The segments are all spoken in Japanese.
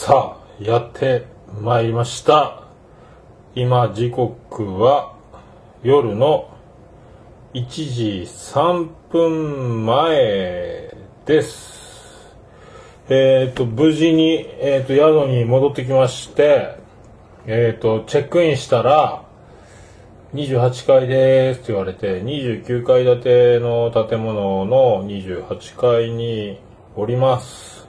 さあ、やってまいりました。今、時刻は夜の1時3分前です。えっ、と、無事に、えっ、と、宿に戻ってきまして、えっ、と、チェックインしたら、28階ですって言われて、29階建ての建物の28階におります。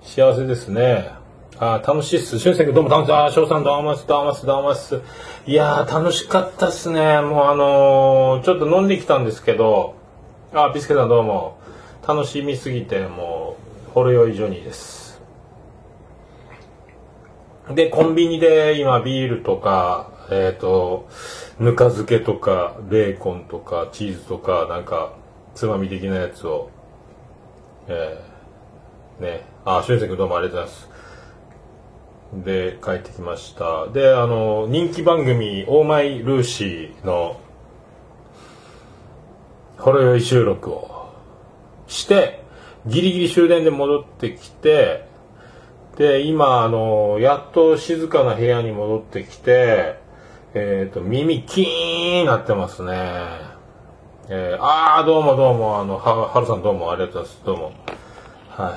幸せですね。あ楽しいっす。しゅんせい君どうも楽しい。あ、翔さんどうもっす、どうもす、どうもす。いやー、楽しかったっすね。もうあのー、ちょっと飲んできたんですけど、あ、ビスケさんどうも。楽しみすぎて、もう、ほろ酔いジョニーです。で、コンビニで今ビールとか、えっ、と、ぬか漬けとか、ベーコンとか、チーズとか、なんか、つまみ的なやつを、えー、ね、あ、しゅんせい君どうもありがとうございます。で、帰ってきました。で、あの、人気番組、オーマイルーシーの、ほろ酔い収録をして、ギリギリ終電で戻ってきて、で、今、あの、やっと静かな部屋に戻ってきて、えっ、と、耳キーンなってますね。えー、あー、どうもどうも、あの、は、はるさんどうもありがとうございます。どうも。は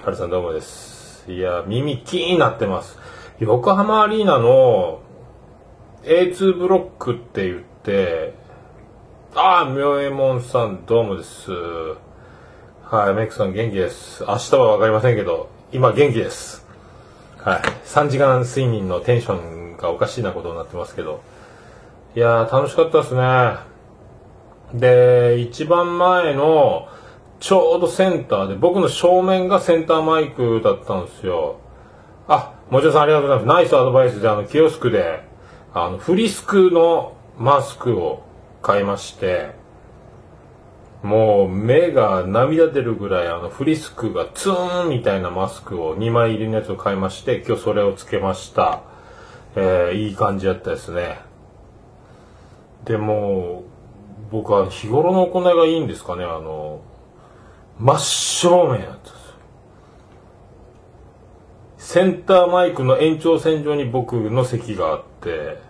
い。はるさんどうもです。いや、耳キーンなってます。横浜アリーナの A2 ブロックって言って、あー、明右衛門さんどうもです。はい、メイクさん元気です。明日はわかりませんけど、今元気です。はい。3時間睡眠のテンションがおかしいなことになってますけど。いやー、楽しかったですね。で、一番前の、ちょうどセンターで、僕の正面がセンターマイクだったんですよ。あ、もちろさんありがとうございます。ナイスアドバイスで、あの、キオスクで、あの、フリスクのマスクを買いまして、もう目が涙出るぐらいあのフリスクがツーンみたいなマスクを2枚入りのやつを買いまして今日それをつけました、えー、いい感じだったですねでも僕は日頃の行いがいいんですかねあの真正面やったんですよセンターマイクの延長線上に僕の席があって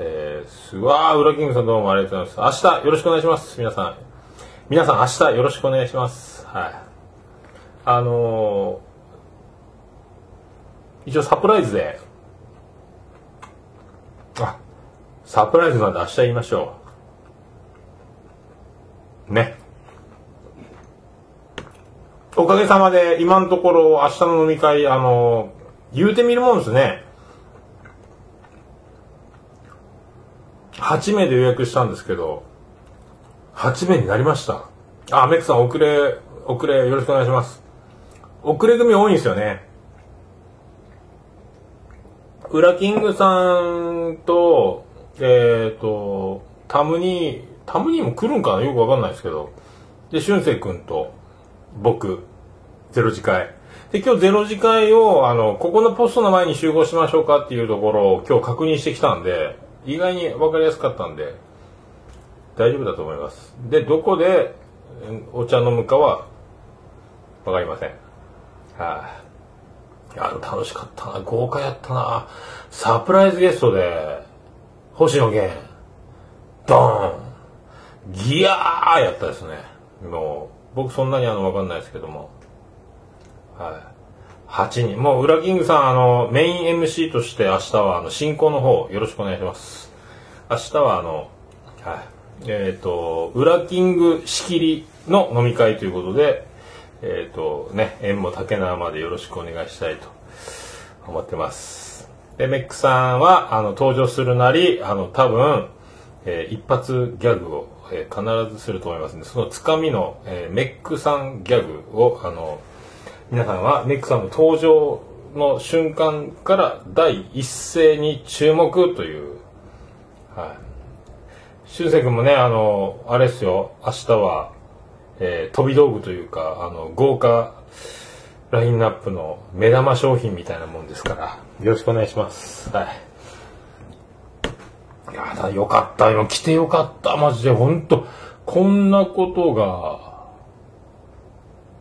えー、すわー、ウラキングさんどうもありがとうございます。明日よろしくお願いします。皆さん。皆さん明日よろしくお願いします。はい。あのー、一応サプライズで、あ、サプライズなんで明日言いましょう。ね。おかげさまで今のところ明日の飲み会、あの、言うてみるもんですね。8名で予約したんですけど、8名になりました。あ、メックさん遅れ、遅れよろしくお願いします。遅れ組多いんですよね。ウラキングさんと、えっ、ー、と、タムニー、タムニーも来るんかな？よくわかんないですけど。で、俊生くんと、僕、ゼロ次会。で、今日ゼロ次会を、あの、ここのポストの前に集合しましょうかっていうところを今日確認してきたんで、意外に分かりやすかったんで、大丈夫だと思います。で、どこでお茶飲むかは分かりません。はい、あ。あの、楽しかったな。豪華やったな。サプライズゲストで、星野源、ドーン、ギヤーやったですね。もう、僕そんなにあの、分かんないですけども。はい。8人。もう、ウラキングさん、あの、メイン MC として明日は、あの、進行の方、よろしくお願いします。明日は、あの、はい。えっ、ー、と、ウラキング仕切りの飲み会ということで、えっ、ー、と、ね、縁も竹縄までよろしくお願いしたいと思ってます。で、メックさんは、あの、登場するなり、あの、多分、えー、一発ギャグを、えー、必ずすると思いますので、そのつかみの、えー、メックさんギャグを、あの、皆さんはメックさんの登場の瞬間から第一声に注目という、はい。しゅうせい君もね、あの、あれですよ、明日は、えー、飛び道具というか、あの、豪華ラインナップの目玉商品みたいなもんですから、よろしくお願いします。はい。いやだ、よかったよ。来てよかった。マジで、ほんと、こんなことが、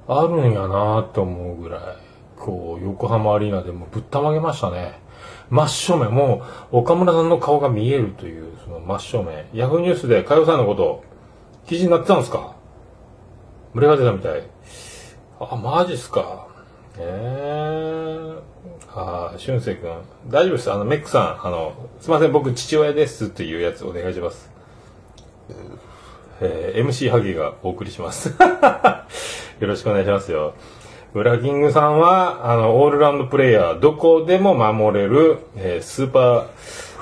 あるんやなと思うぐらい、今日横浜アリーナでもぶったまげましたね。真っ正面もう岡村さんの顔が見えるというその真正面。ヤフーニュースで佳代さんのこと記事になってたんですか？群れが出たみたい。あマジっすか。えー、ああ俊く君。大丈夫です。あのメックさんあのすいません僕父親ですっていうやつお願いします。えー、MC ハゲがお送りします。よろしくお願いしますよ。ウラキングさんは、あの、オールラウンドプレイヤー、どこでも守れる、えー、スーパー、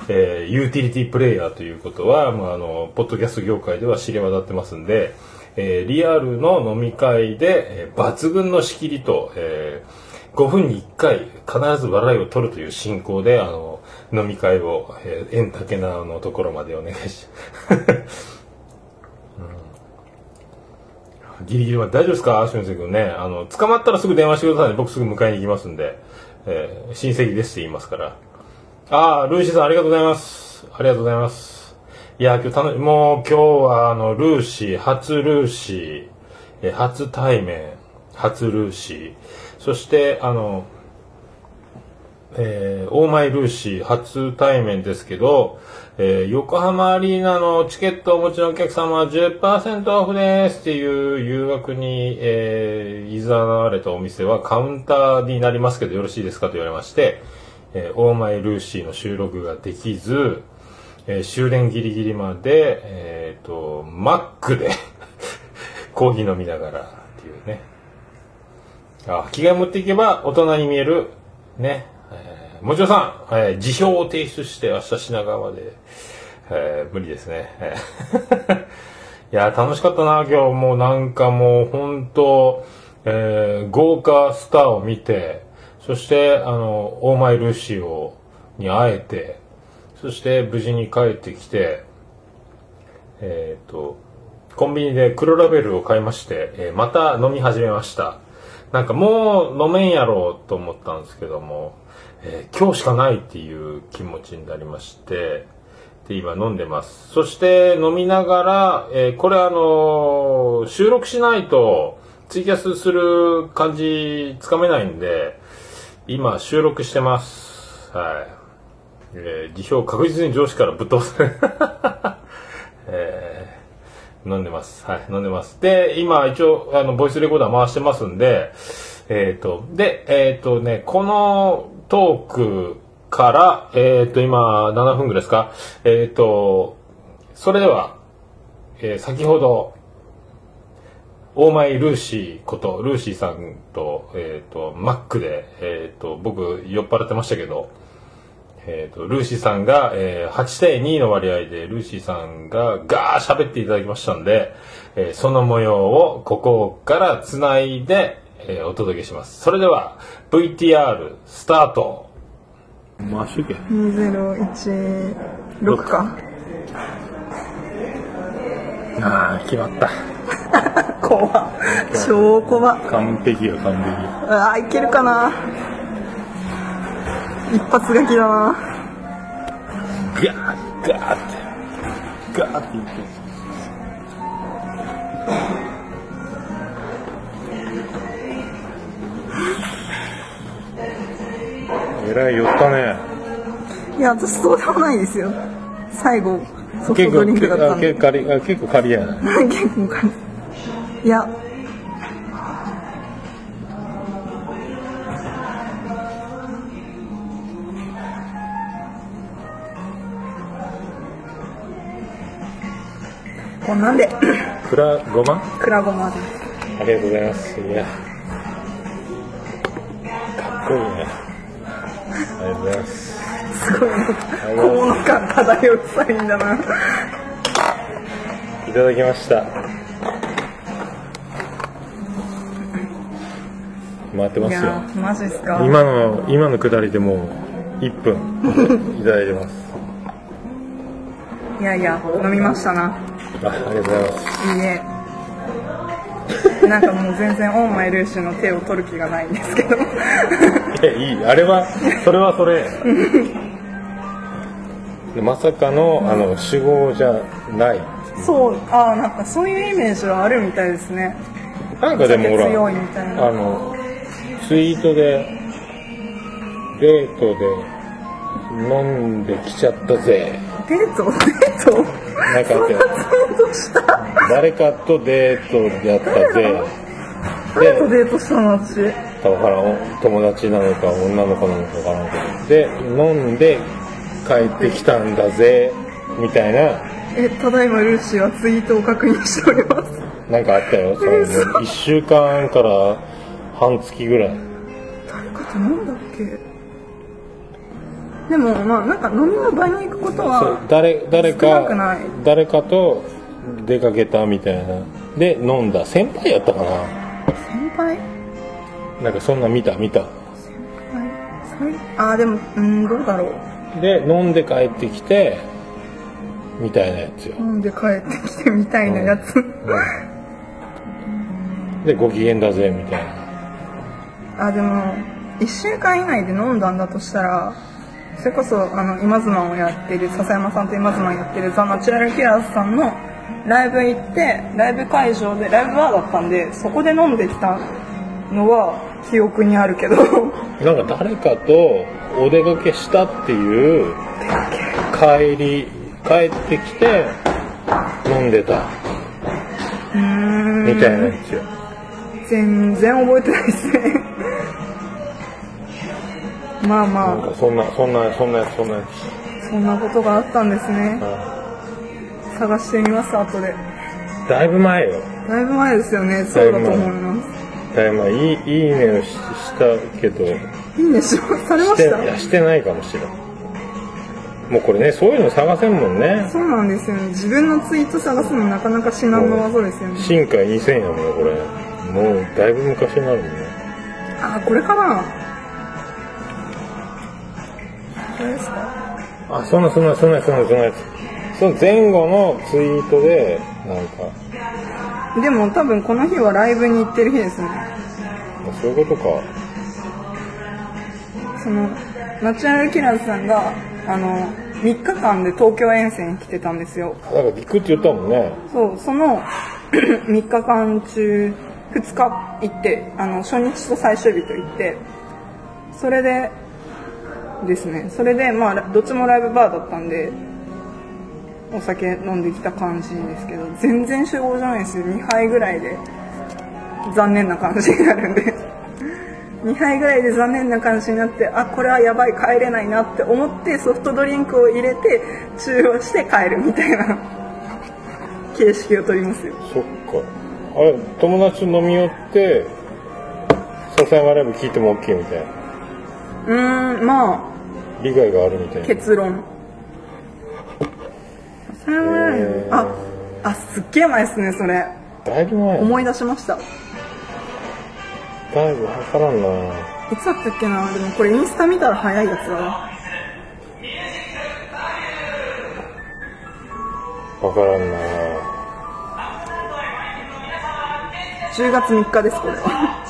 えー、ユーティリティプレイヤーということは、まあ、あの、ポッドキャスト業界では知れ渡ってますんで、えー、リアルの飲み会で、えー、抜群の仕切りと、えー、5分に1回必ず笑いを取るという進行で、あの、飲み会を、えー、円竹縄のところまでお願いし、うんギリギリまで大丈夫ですか？俊介君ね。あの、捕まったらすぐ電話してくださいね。僕すぐ迎えに行きますんで。えー、親戚ですって言いますから。ああ、ルーシーさんありがとうございます。ありがとうございます。いや、今日楽し、もう今日はあの、ルーシー、初ルーシー、えー、初対面、初ルーシー、そしてあの、えー、オーマイルーシー初対面ですけど、えー、横浜アリーナのチケットをお持ちのお客様は10%オフですっていう誘惑に、えー、誘われたお店はカウンターになりますけどよろしいですかと言われまして、えー、オーマイルーシーの収録ができず、えー、終電ギリギリまで、えっ、ー、と、マックで コーヒー飲みながらっていうね。あ、着替え持っていけば大人に見える、ね、えー、もちろんさん、えー、辞表を提出して明日品川まで、えー、無理ですね。いや、楽しかったな、今日もうなんかもう本当、えー、豪華スターを見て、そして、あの、オーマイルーシー、に会えて、そして無事に帰ってきて、えっ、ー、と、コンビニで黒ラベルを買いまして、えー、また飲み始めました。なんかもう飲めんやろうと思ったんですけども、えー、今日しかないっていう気持ちになりまして、で、今飲んでます。そして飲みながら、えー、これあのー、収録しないとツイキャスする感じつかめないんで、今収録してます。はい。えー、辞表確実に上司からぶっ飛ばされ えー、飲んでます。はい、飲んでます。で、今一応、あの、ボイスレコーダー回してますんで、えっ、ー、と、で、えっ、ー、とね、このトークから、えっ、ー、と、今、7分ぐらいですか？えっ、と、それでは、え先ほど、オーマイルーシーこと、ルーシーさんと、えっ、と、マックで、えっ、と、僕、酔っ払ってましたけど、えっ、と、ルーシーさんが、えー、8対2の割合で、ルーシーさんがガー喋っていただきましたんで、えその模様をここから繋いで、えー、お届けします。それでは VTR スタート。マシュケ。2016か。ああ、決まった。怖超怖完璧よ、完璧。ああ、いけるかな。一発書きだな。ガーッ、ガーって。ガーっていって。えらい寄ったねいや私そうでもないですよ最後ソフトドリンクだったんで結構結構借りやな 結構借りいやこんなんでくらごま？くらごまですありがとうございますいやかっこいいねありがとうございます。すごい、感漂うサインだな。いただきました。回ってますよ。マジですか。今の、今のくだりでもう1分いただいてます。いやいや、飲みましたな。あ、ありがとうございます。いいえ。なんかもう全然オンマイルーシュの手を取る気がないんですけど。いやいい。あれはそれはそれ。まさかのあの主語じゃない。そうああなんかそういうイメージはあるみたいですね。なんかでもほら強いみたいな。あのツイートでデートで飲んできちゃったぜ。デート？トなった誰かとデートやったぜ。誰とデートしたの私？だからん友達なのか女の子なのかわからんけど。で飲んで帰ってきたんだぜみたいな。えただいまルーシーはツイートを確認しております。なんかあったよそれで1週間から半月ぐらい。誰かと飲んだっけ？でもまあなんか飲みの場に行くことは誰誰かない。誰かと出かけたみたいな。で飲んだ。先輩やったかな。先輩？なんかそんな見た見た。はいあーでもうんどうだろう。で飲んで帰ってきてみたいなやつよ、飲んで帰ってきてみたいなやつ、でご機嫌だぜみたいな。あでも1週間以内で飲んだんだとしたらそれこそあの今妻をやってる笹山さんと今妻をやってるザ・ナチュラルキラーズさんのライブ行ってライブ会場でライブバーだったんでそこで飲んできたのは記憶にあるけど。なんか誰かとお出かけしたっていう帰り帰ってきて飲んでた。みたいなやつよ。全然覚えてないですねまあなんまかそんなそんなそんなそんなそんなことがあったんですね。つ探してみます後で。だいぶ前よ。だいぶ前ですよね。そうだと思います。だいぶ前。いいいいねをししたけど。いいねしされました？いやしてないかもしれん。もうこれねそういうの探せんもんね。そうなんですよね。自分のツイート探すのなかなか至難の技ですよね。新海2000やもんねこれ。もうだいぶ昔になるもんね。あこれかなですか？あそんなそんなそんなそんなそんなやつ。その前後のツイートでなんか。でも多分この日はライブに行ってる日ですね。そういうことか。そのナチュラルキラーズさんがあの3日間で東京遠征に来てたんですよ。なんか行くって言ったもんね。そうその 3日間中2日行ってあの初日と最終日と行ってそれでですね。それでまあどっちもライブバーだったんでお酒飲んできた感じですけど全然集合じゃないですよ。2杯ぐらいで残念な感じになるんで。2杯ぐらいで残念な感じになってあこれはやばい帰れないなって思ってソフトドリンクを入れて中和して帰るみたいな。形式を取りますよ。そっか。あれ友達飲み寄って笹山ライブ聞いても OK みたいな。うーんま利害があるみたいあな。結論それは。ないへーああすっげえ前ですねそれ。だいぶ前。思い出しました。いだいぶわからんな。つだったっけな？でもこれインスタ見たら早いやつだなわからんな。10月3日ですこれは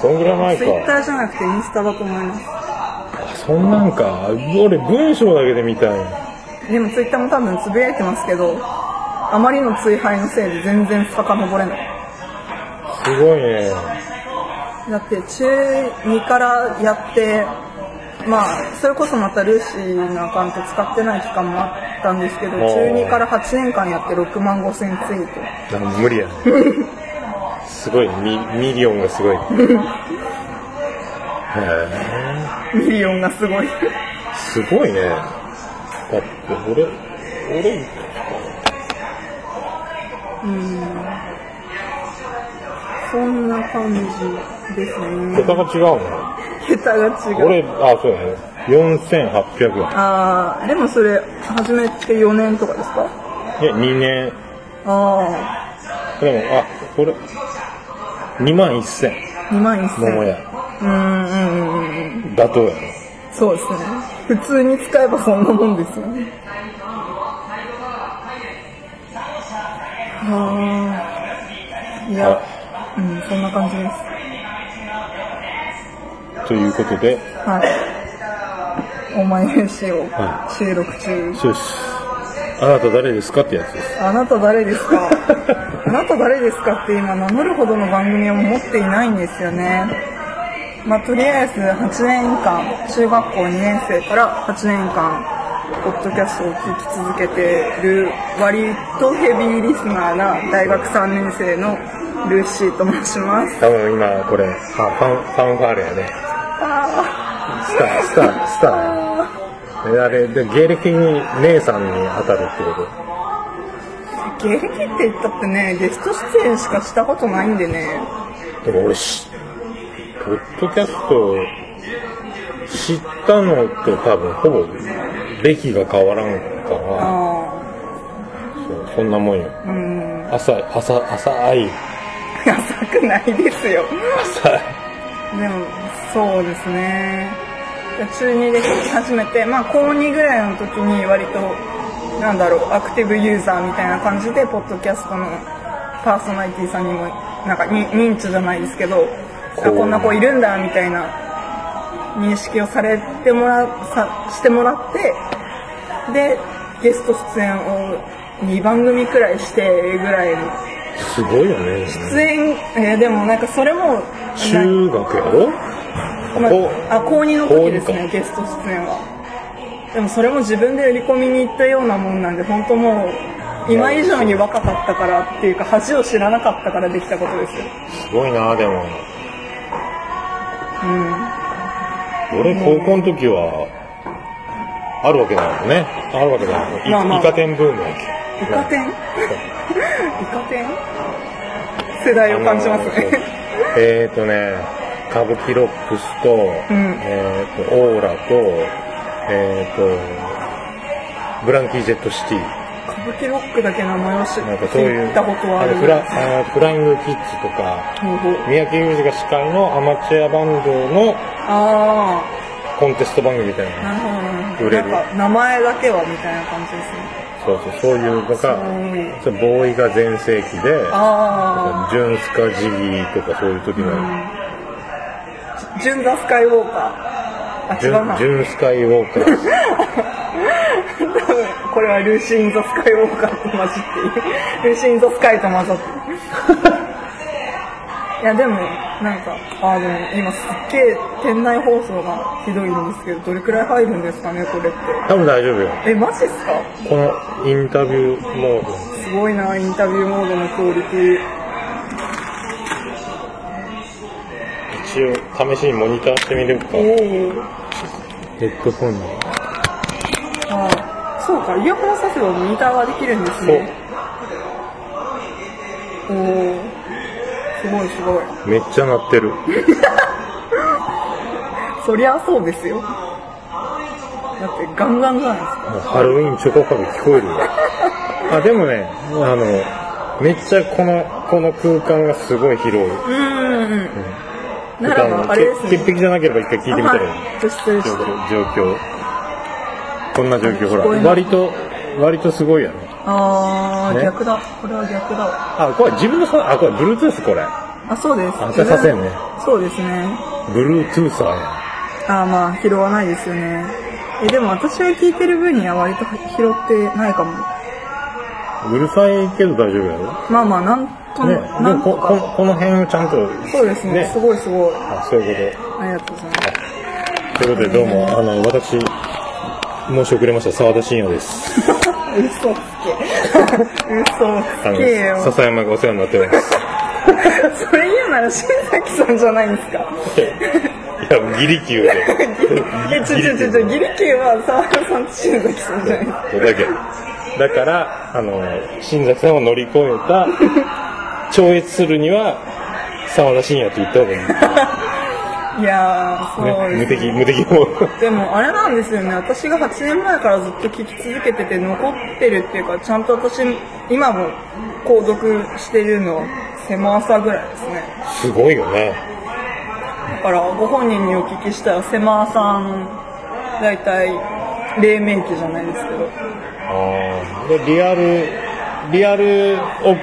そんぐらい前ツイッタかーじゃなくてインスタだと思います。あそんなんか。俺文章だけで見たい。でもツイッターも多分つぶやいてますけどあまりの追廃のせいで全然遡れない。すごいね。だって中2からやってまあそれこそまたルーシーのアカウント使ってない期間もあったんですけど中2から8年間やって6万5千ツイート。無理やね すごいミミリオンがすごい。へえミリオンがすごい。すごいね。だって俺俺そんな感じですね。桁が違うの？桁が違う。俺あそうだね。4800円。ああでもそれ始めて4年とかですか？いや2年。あでもあこれ2万1000あ2万1000桃屋。うんうんうんうん妥当やろ。そうですね。普通に使えばそんなもんですよね。ああ。いやうんそんな感じです。ということで。はい。お前の詩をは収録中。よしあなた誰ですかってやつですあなた誰ですか？あなた誰ですかって今名乗るほどの番組を持っていないんですよね。まあ、とりあえず8年間、中学校2年生から8年間、ポッドキャストを聞き続けてる割とヘビーリスナーな大学3年生のルーシーと申します。多分今これ、はファン、ファンファーレやね。あスター、スター、スターあれ、で、芸歴に姉さんに当たるってこー芸歴って言ったってね、ゲスト出演しかしたことないんでね。と。でも俺し、ポッドキャスト知ったのと多分ほぼ歴が変わらんから、あそうそんなもんよ。あ、うん。朝、朝、朝い。浅くないですよ。朝い。でも、そうですね。中2で聞き始めて、まあ、高2ぐらいの時に割と、なんだろう、アクティブユーザーみたいな感じで、ポッドキャストのパーソナリティさんにも、なんかに認知じゃないですけど、あこんな子いるんだ、みたいな認識をされてもら、さしてもらって、で、ゲスト出演を2番組くらいしてぐらいの。すごいよね。出演、えーでもなんかそれも、中学やろ？あ、あ高2の時ですねゲスト出演は。でもそれも自分で売り込みに行ったようなもんなんで本当もう今以上に若かったからっていうか恥を知らなかったからできたことですよ。すごいな、でも。うん。俺、高校の時は、あるわけだよね。あるわけだよ。いまあまあ。イカ天ブームやイカ天？イカ天？世代を感じますね。えっ、ー、とね、歌舞伎ロックスと、ん。えっ、と、オーラと、えっ、と、ブランキー・ジェット・シティ。歌舞伎ロックだけ名前を知なんかそういう、聞いたことはある。のフラあフライング・キッズとか、三宅裕司が司会のアマチュアバンドのあコンテスト番組みたいあなな。売れる。名前だけはみたいな感じですね。そうそう、そういうのが、そうボーイが全盛期で、ジュンスカ・ジギーとかそういう時の、ジュン・ザ・スカイウォーカー。あ、ジ違うなュンジ。ュンスカイウォーカー。これはルーシー・イン・ザ・スカイウォーカーと混じって。ルーシー・イン・ザ・スカイと混ざってる。いや、でも、なんか、あ、でも今すっげえ店内放送がひどいんですけど、どれくらい入るんですかね、これって。多分大丈夫よ。え、マジっすか？このインタビューモード。すごいな、インタビューモードのクオリティ。一応、試しにモニターしてみるか。おお。ヘッドホンに。あそうか、イヤホンさせばモニターができるんですね。おお。すごいすごい。めっちゃ鳴ってる。そりゃそうですよ。だってガンガンじゃないですか。ハロウィンチョコパブ聞こえるよ。あ、でもね、あの、めっちゃこの、この空間がすごい広い。うんうんうん。ならば、あれですね。潔癖じゃなければ一回聞いてみたらいい。はい。状況。こんな状況、ほら。割と、割とすごいやろ。あー、ね？逆だ。これは逆だわ。あ、これ自分のさ、あ、これ Bluetooth これ。あ、そうです。あさせんねそうですね。Bluetooth や。あー、まあ、拾わないですよね。え、でも私が聞いてる分には割と拾ってないかも。うるさいけど大丈夫やろ？まあまあ、なんと、ね、でなんもこことか。この辺をちゃんとそうですね。すごいすごい。あそういうこありがとうございます。とということでどうもあの私申し遅れました澤田信也です 嘘つけ。嘘あつけよの。笹山がお世話になってます それ言うなら新崎さんじゃないんですか？いやギリ級でえ、ちょちょちょちょ、ギリキューは沢田さんと新崎さんじゃないですか。だからあの新崎さんを乗り越えた超越するには澤田信也と言った方がいい、いやー、そうね、無です、敵無敵もでもあれなんですよね、私が8年前からずっと聞き続けてて残ってるっていうか、ちゃんと私、今も購読してるのは狭朝ぐらいですね。すごいよね。だからご本人にお聞きしたら狭朝の大体黎明期じゃないですけど。でリアルリアルを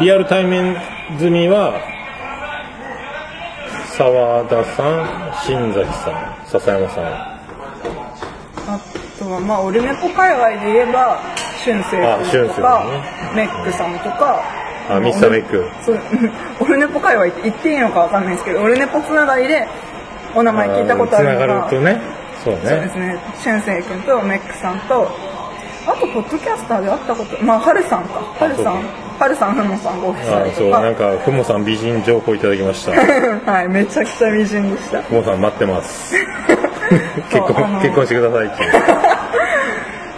リアル対面済みは澤田さん新崎さん笹山さん。あとは、まあ、オルネポ界隈で言えば、俊生君とか、ね。メックさんとか、あミスターメイク。そう オルネポ界隈って言っていいのかわかんないですけどオルネポつながりでお名前聞いたことあるのつなががるとね。そうそうでねすね。しゅんせい君とメックさんとあとポッドキャスターで会ったことまあはるさんか。はるさん。はるさんふもさんご夫あそう妻となんかふもさん美人情報いただきました。か はいめちゃくちゃ美人でした。ふもさん待ってます。結婚結婚してください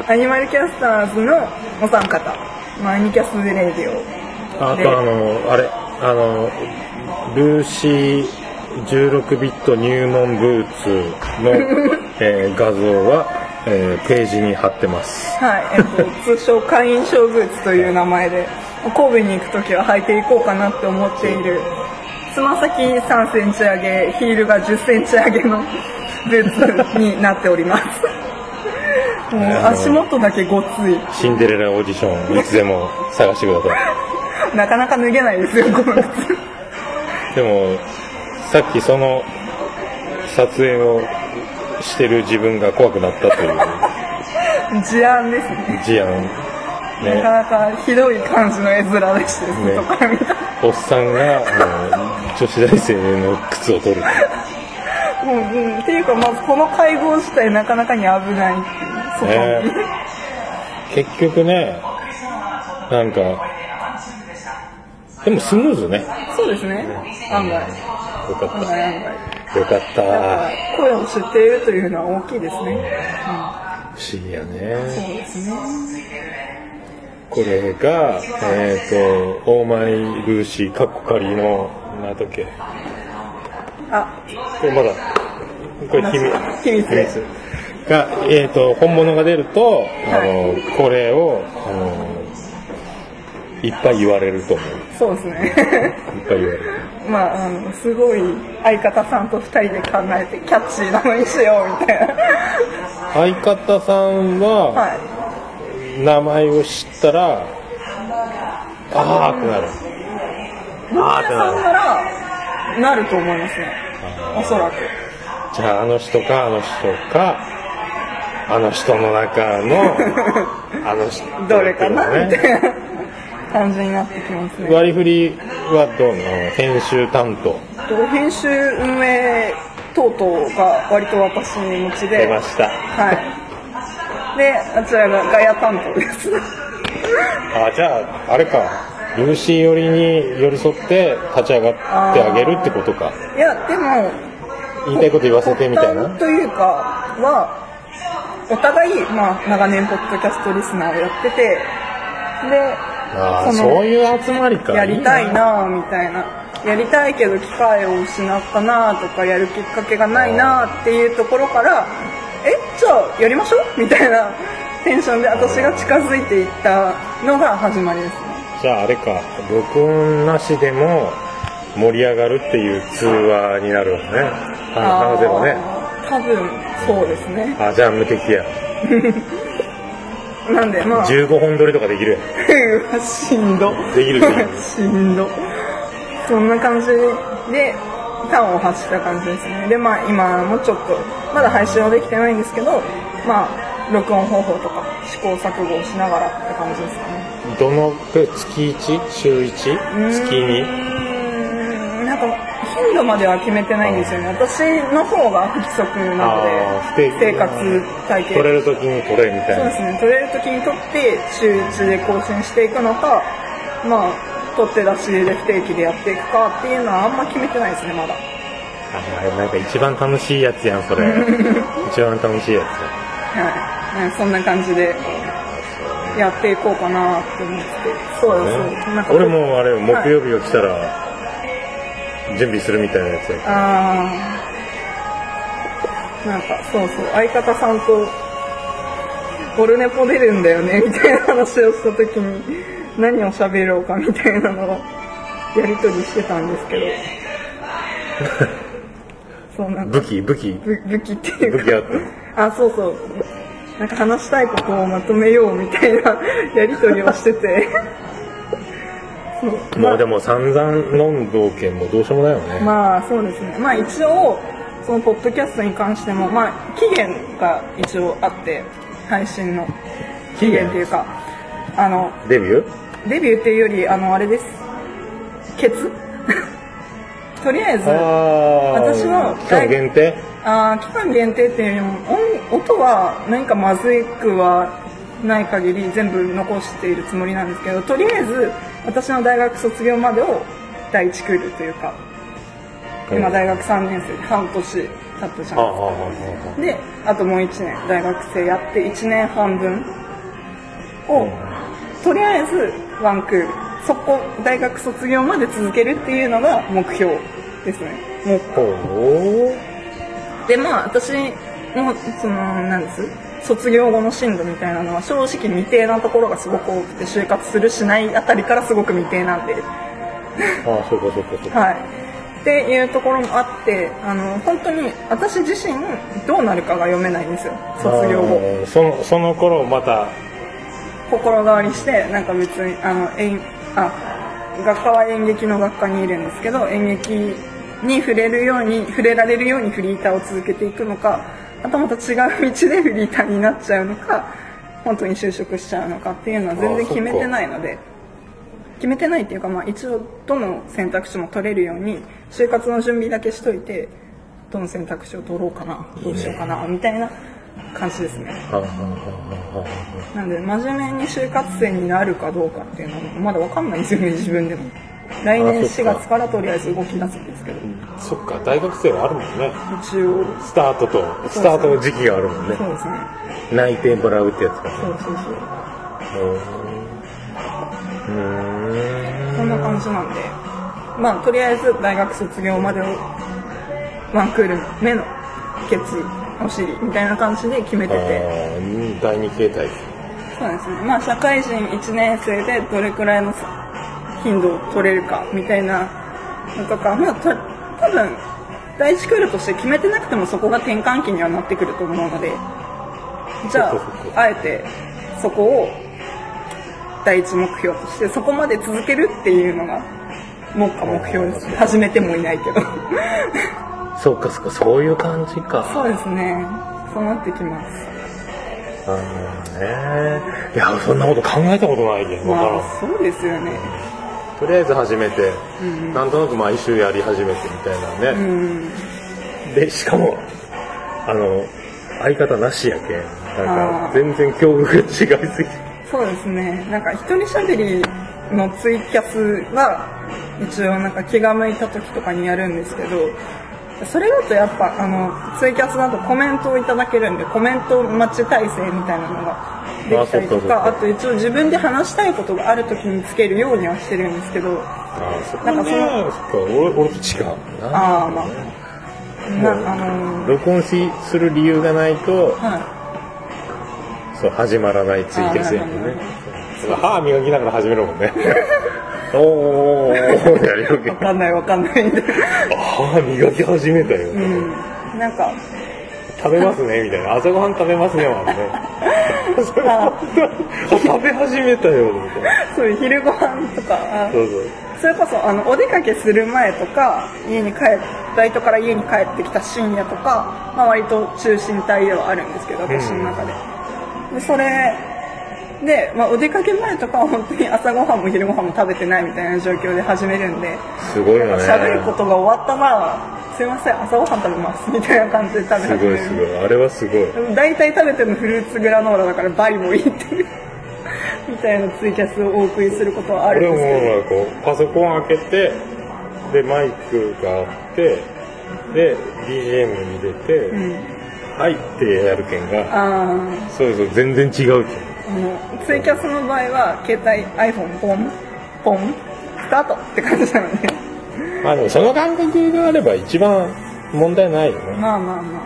アニマルキャスターズのお三方、まあ、アニキャスレディオ。であとあのあれあのルーシー16ビット入門ブーツの、えー画像は、えーページに貼ってます。はい、えっと、通称会員証ブーツという名前で神戸に行く時は履いていこうかなって思っているつま先3センチ上げヒールが10センチ上げの ブーツになっております。もう足元だけごつい。シンデレラオーディションいつでも探してください。なかなか脱げないですよこの靴。でもさっきその撮影をしてる自分が怖くなったという。事案ですね。事案。なかねなかひどい感じの絵面でして、ねおっさんがあの女子大生の靴を取るもう、うん、っていうかまずこの会合自体なかなかに危ないっていう外に、ね。結局ねなんかでもスムーズね。そうですね。案外。よかっ案外案外。たよかった。声を知っているというのは大きいですね、不思議やうん、そうねですね。これがえっ、とオーマイルーシーカッコ仮の何だっけ。あ。これまだ。これ秘密。秘密です。が、えー、と本物が出ると、あのこれをあのいっぱい言われると思う。そうですね。いっぱい言われる。まああのすごい相方さんと二人で考えてキャッチーなのにしようみたいな。相方さんは、はい名前を知ったらあーってなる。あーってさんなならなると思いますね。おそらく。るじゃああの人かあの人かあの人の中のあの人 どれかなみねたいな感じになってきますね。割り振りはどうなの？編集担当。と編集運営等々が割と私持ちで。出ました。はい。であちらがガヤ担当です。あじゃああれか。ルーシー寄りに寄り添って立ち上がってあげるってことか。いやでも言いたいこと言わせてみたいな。というかはお互い、まあ、長年ポッドキャストリスナーをやっててでああそのそういう集まりか。やりたいなみたいな。やりたいけど機会を失ったなとかやるきっかけがないなっていうところからえじゃあやりましょう？みたいなテンションで私が近づいていったのが始まりですね。じゃああれか。録音なしでも盛り上がるっていう通話になるわね。話せばねあー多分そうですね。あじゃあ無敵や なんでまあ。15本撮りとかできるうわしんど。できるできる しんど。そんな感じで端を発した感じですね。でまあ今もちょっとまだ配信はできてないんですけどまあ録音方法とか試行錯誤をしながらって感じですかね。どの月 1? 週 1? 月う 2? 頻度までは決めてないんですよね。私の方が不規則なので生活体系。撮れる時に撮れみたいな。そうですね、撮れる時に撮って週1で更新していくのか、まあ、撮って出しで不定期でやっていくかっていうのはあんま決めてないですね、まだ。あなんか一番楽しいやつやんそれ。一番楽しいやはい。ねそんな感じでやっていこうかなって思って。そうつ、です、ね俺もあれ木曜日が来たら準備するみたいなやつやあー。なんかそうそう。相方さんと「オルネポ出るんだよね」みたいな話をした時に何を喋ろうかみたいなのをやり取りしてたんですけど。そうなんか。武器武器。ぶ武器っていうか。武器あった あそうそう。なんか話したいことをまとめようみたいなやり取りをしてて もうでも散々飲んどけんもどうしようもないよね、まあそうですね。まあ一応そのポッドキャストに関してもまあ期限が一応あって配信の。期限？っていうかあのデビュー？デビューっていうよりあのあれです。ケツ？とりあえず私の期間限定？あー期間限定っていうよりも音音は何かまずくはない限り全部残しているつもりなんですけどとりあえず私の大学卒業までを第一クールというか今大学3年生で半年経ったじゃないですかであともう1年大学生やって1年半分をとりあえずワンクール。そこ大学卒業まで続けるっていうのが目標ですね。もう。ほでまあ私のそのなんです卒業後の進路みたいなのは正直未定なところがすごく多くて就活するしないあたりからすごく未定なんで。うああそうかそうかそうか。はい。っていうところもあってあの本当に私自身どうなるかが読めないんですよ。卒業後。そのその頃また心変わりしてなんか別にあの演あ学科は演劇の学科にいるんですけど演劇に触れるように触れられるようにフリーターを続けていくのかまたまた違う道でフリーターになっちゃうのか本当に就職しちゃうのかっていうのは全然決めてないので決めてないっていうか、まあ、一応どの選択肢も取れるように就活の準備だけしといてどの選択肢を取ろうかなどうしようかなみたいな感じですね。なんで真面目に就活生になるかどうかっていうのもまだわかんないんですよね自分でも来年4あそっか月からとりあえず動き出すんですけど。そっか大学生はあるもんね。一応。スタートとスタートの時期があるもんね。そうですね。内定もらうってやつか。そうそうそう。うー。んそんな感じなんで。まあとりあえず大学卒業までをワンクール目のケツお尻みたいな感じで決めてて。第二形態。そうですね。まあ社会人1年生でどれくらいの頻度を取れるかみたいなのとかまあた多分第一クールとして決めてなくてもそこが転換期にはなってくると思うのでじゃああえてそこを第一目標としてそこまで続けるっていうのが目下目標です。ね始めてもいないけど。そうかそうかそういう感じか。そうですね。そうなってきます。あのねいやそんなこと考えたことないけどわからんまあそうですよねとりあえず始めて、うんなんとなく毎週やり始めてみたいなうね、ん。でしかもあの相方なしやけん。なんか全然境遇が違いすぎて。そうですね。なんか一人喋りのツイキャスは一応なんか気が向いた時とかにやるんですけど、それだとやっぱあのツイキャスだとコメントをいただけるんでコメント待ち体制みたいなのができたりとかあと一応自分で話したいことがある時につけるようにはしてるんですけど、ああそこねなんかそのそ俺俺と違うな。ああまあ、なあのー録音しする理由がないとはそう始まらないツイキャスやもんね。歯磨きながら始めるもんね。おーおーおーやるよい。わかんないわかんないんで。歯磨き始めたよ、うん。なんか、食べますねみたいな。朝ごはん食べますねもんね。あ食べ始めたよみたいな。そういう昼ご飯とか、あそうそう。それこそあのお出かけする前とか家に帰バイトから家に帰ってきた深夜とか、まあ、割と中心帯ではあるんですけど私の中で,、でそれで、まあ、お出かけ前とかは本当に朝ごはんも昼ごはんも食べてないみたいな状況で始めるんですごいよね。喋ることが終わったらすいません朝ごはん食べますみたいな感じで食べす始めるごいすごい。あれはすごい。大体食べてるのフルーツグラノーラだからバリもいいっていう みたいなツイキャスをお送りすることはあるんですけど。こうパソコン開けてでマイクがあってで BGM に入れて、うん。はいってやるけんがあそうそう全然違うけん。ーあのツイキャスの場合は携帯 iPhone ポンポンスタート。って感じなのでまあでもその感覚があれば一番問題ないよね。まあまあま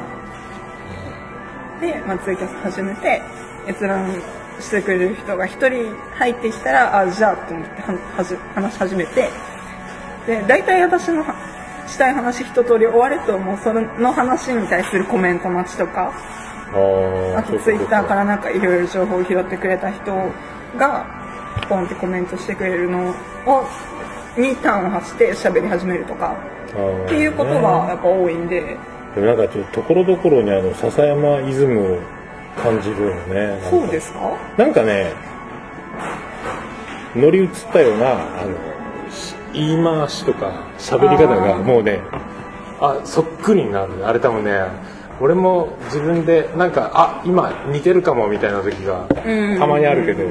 あ。で、まあ、ツイキャス始めて閲覧してくれる人が一人入ってきたらあじゃあと思ってははじ話し始めて。で大体私のはしたい話一通り終わるともうその話に対するコメント待ちとかああとツイッターか。らなんかいろいろ情報を拾ってくれた人がポンってコメントしてくれるのをにターンを発して喋り始めるとか。っていうことがやっぱ多いんで、でもなんかちょっとところどころにあの笹山イズムを感じるよねそうですか？なんかね乗り移ったようなあのし言い回しとか喋り方がもうねあそっくりになる。あれ多分ね俺も自分でなんかあ今似てるかもみたいな時がうん。たまにあるけど、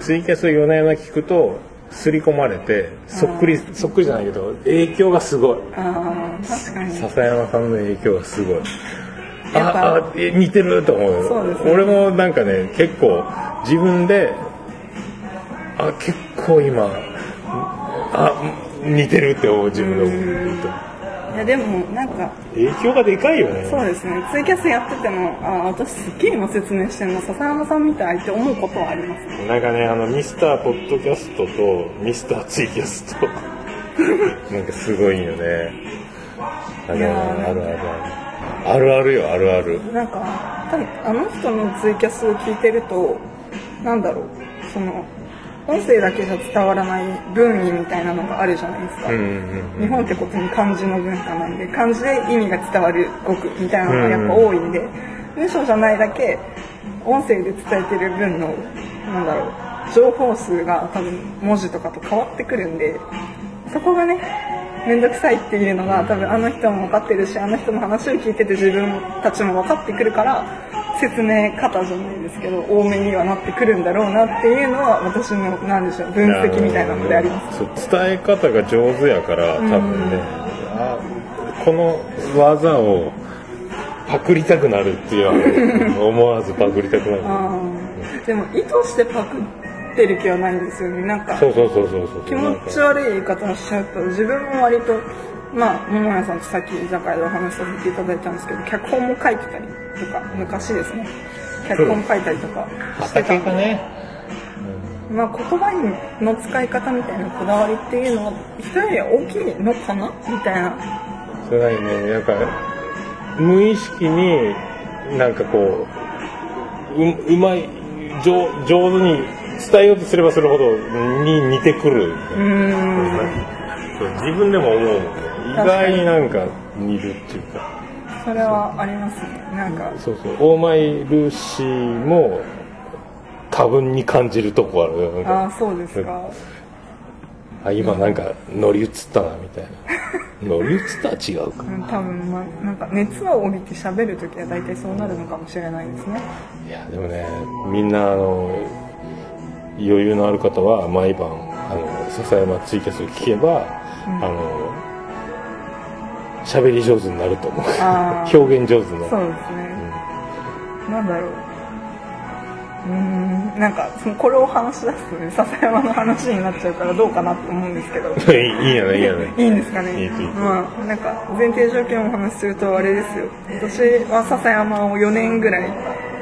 ツイキャス夜な夜な聞くと刷り込まれてそっくりそっくりじゃないけど影響がすごい。ああ確かに。笹山さんの影響がすごい。ああえ似てると思うね。俺もなんかね結構自分であ結構今あ似てるって思う自分で思う。といやでもなんか影響がでかいよね。そうですね。ツイキャスやっててもあ私すっげえ今説明してるの笹山さんみたいって思うことはありますね。なんかねあのミスターポッドキャストとミスターツイキャスト。なんかすごいよね。あるあるあるある。あるあるよあるある。なんか多分あの人のツイキャスを聞いてるとなんだろう。その音声だけじゃ伝わらない文意みたいなのがあるじゃないですか、うんうん日本ってことに漢字の文化なんで漢字で意味が伝わる語句みたいなのがやっぱ多いんで、文章じゃないだけ音声で伝えてる分のなんだろう情報数が多分文字とかと変わってくるんでそこがね面倒くさいっていうのが多分あの人も分かってるしあの人の話を聞いてて自分たちも分かってくるから説明方じゃないですけど多めにはなってくるんだろうなっていうのは私のなんでしょう分析みたいなのであります。そう伝え方が上手やから多分ね、あこの技をパクりたくなるっていう思わずパクりたくなる。でも意図してパクってる気はないんですよね。なんかそうそうそうそうそう。気持ち悪い言い方をしちゃうと自分も割とまあ桃屋さんとさっき居酒屋でお話しさせていただいたんですけど脚本も書いてたりとか昔ですね。脚本書いたりとかしてた。畑がね。まあ言葉の使い方みたいなこだわりっていうのは人よりは大きいのかな？みたいな。それねなんか無意識になんかこうううまい上上手に伝えようとすればするほどに似てくる、うーん。そう自分でも思う意外になんか似るっていうか。それはありますね。なんか。そうそう。大前ルーシーも多分に感じるとこあるああそうですか。あ今なんか乗り移ったなみたいな。乗り移ったは違うか。うん多分まあなんか熱を帯びて喋るときは大体そうなるのかもしれないですね。いやでもねみんなあの余裕のある方は毎晩あの笹山ツイキャスを聞けば、あの喋り上手になると思う。表現上手になるそうですね、なんだろう。うーんなんかそのこれを話し出すとね笹山の話になっちゃうからどうかなって思うんですけど。いいいいやねいいやね。いいんですかね。まあなんか前提条件をお話しするとあれですよ。私は笹山を4年ぐらいず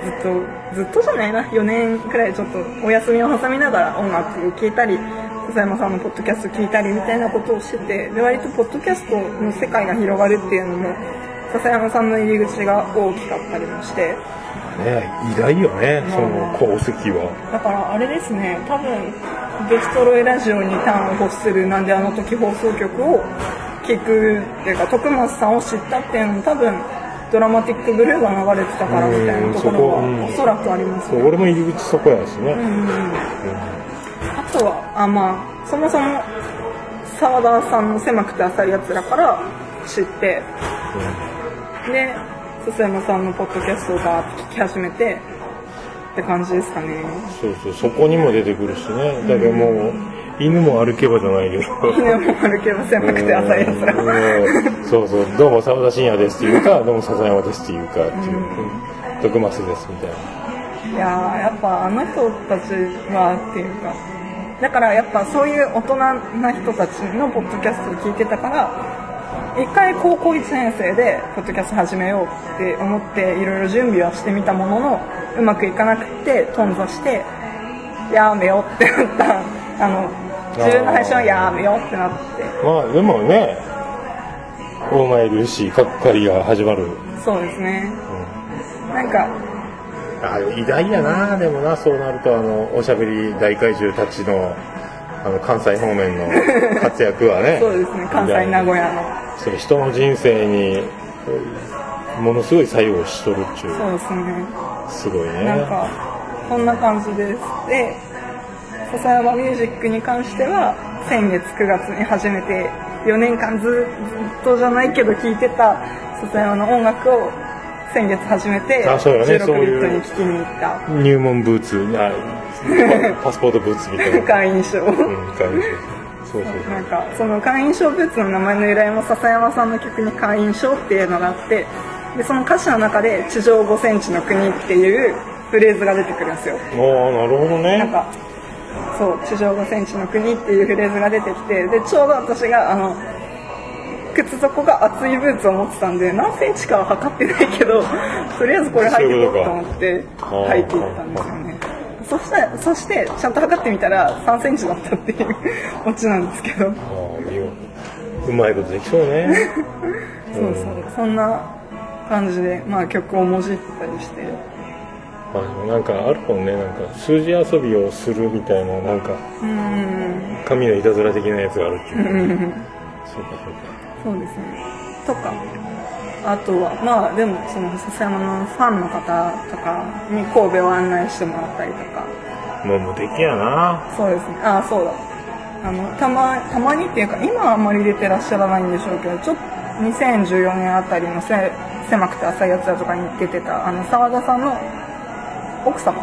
っとずっとじゃないな。4年くらいちょっとお休みを挟みながら音楽を聴いたり笹山さんのポッドキャスト聞いたりみたいなことをしててで割とポッドキャストの世界が広がるっていうのも笹山さんの入り口が大きかったりもして。ね偉大よねその功績は。だからあれですね多分デストロイラジオに端を欲するなんであの時放送局を聞くっていうか徳松さんを知ったっていうのも多分ドラマティックブルーが流れてたからみたいなところはおそらくありますね。そう俺も入り口そこやしね、あとはあまあそもそも澤田さんの狭くて浅いやつらから知ってで笹山さんのポッドキャストをバーって聞き始めてって感じですかね。そうそうそこにも出てくるしね。だけどもう、犬も歩けばじゃないけど。犬も歩けば狭くて浅いやつらうん。そうそう。どうも澤田信也ですっていうかどうも笹山ですっていうかっていう、徳増ですみたいな。いやーやっぱあの人たちはっていうか。だからやっぱそういう大人な人たちのポッドキャストを聞いてたから一回高校1年生でポッドキャスト始めようって思っていろいろ準備はしてみたもののうまくいかなくて頓挫してやめようってなった。あの自分の配信はやめようってなってまあでもね大前ルーシーかっかりが始まる、そうですね。なんかあ偉大やなでもなそうなるとあのおしゃべり大怪獣たちのあの関西方面の活躍はね。そうですね関西名古屋の。それ人の人生にものすごい作用しとるっちゅうそうですねすごいねなんかこんな感じですで笹山ミュージックに関しては先月9月に初めて4年間ずずっとじゃないけど聴いてた笹山の音楽を先月初めてあそうだね16そういうビットに聴きに行った。入門ブーツあパパスポートブーツみたいな。会員証うん会員証そうそうなんかその会員証ブーツの名前の由来も笹山さんの曲に会員証っていうのがあってでその歌詞の中で地上5センチの国っていうフレーズが出てくるんですよ。おーなるほどなんねかそう地上5センチの国っていうフレーズが出てきてでちょうど私があの靴底が厚いブーツを持ってたんで何センチかは測ってないけど とりあえずこれ履いていこうと思って履いていったんですよね。そしてそしてちゃんと測ってみたら3センチだったっていう オチなんですけど。う。うまいことできそうね。そうそう。そんな感じで、まあ、曲をもじったりしてまあでもなんかあるもんね。なんか数字遊びをするみたいななんかうーん。神のいたずら的なやつがあるっていう。うん。そうかそうか。そうですね。とか。あとはまあでもその笹山のファンの方とかに神戸を案内してもらったりとか。もう無敵やな。そうですね。ああそうだ。あのたまたまにっていうか今はあんまり出てらっしゃらないんでしょうけどちょっと2014年あたりのせ狭くて浅いやつだとかに出てたあの澤田さんの奥様。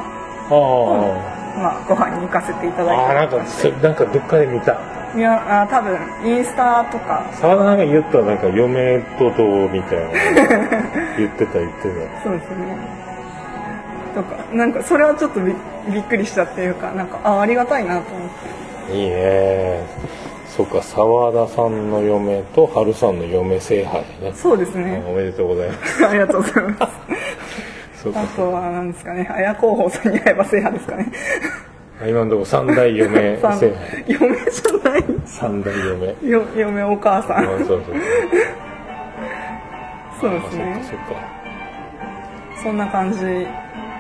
あまあ、ご飯に行かせていただいあああなんかそなんかどっかで見た。いやあ多分インスタとか。沢田なんか言ったなんか嫁とどうみたいな。言ってた言ってそうですね。とかなんかそれはちょっとびびっくりしたっていうかなんかあありがたいなと思って。たいいね。そっか沢田さんの嫁と春さんの嫁制覇やね。そうですね。おめでとうございます。ありがとうございますあとは何ですかね。綾候補さんに会えば制覇ですかね。今のところ三代嫁 嫁じゃない。三代嫁。よ嫁お母さあん。そうですね。そんな感じ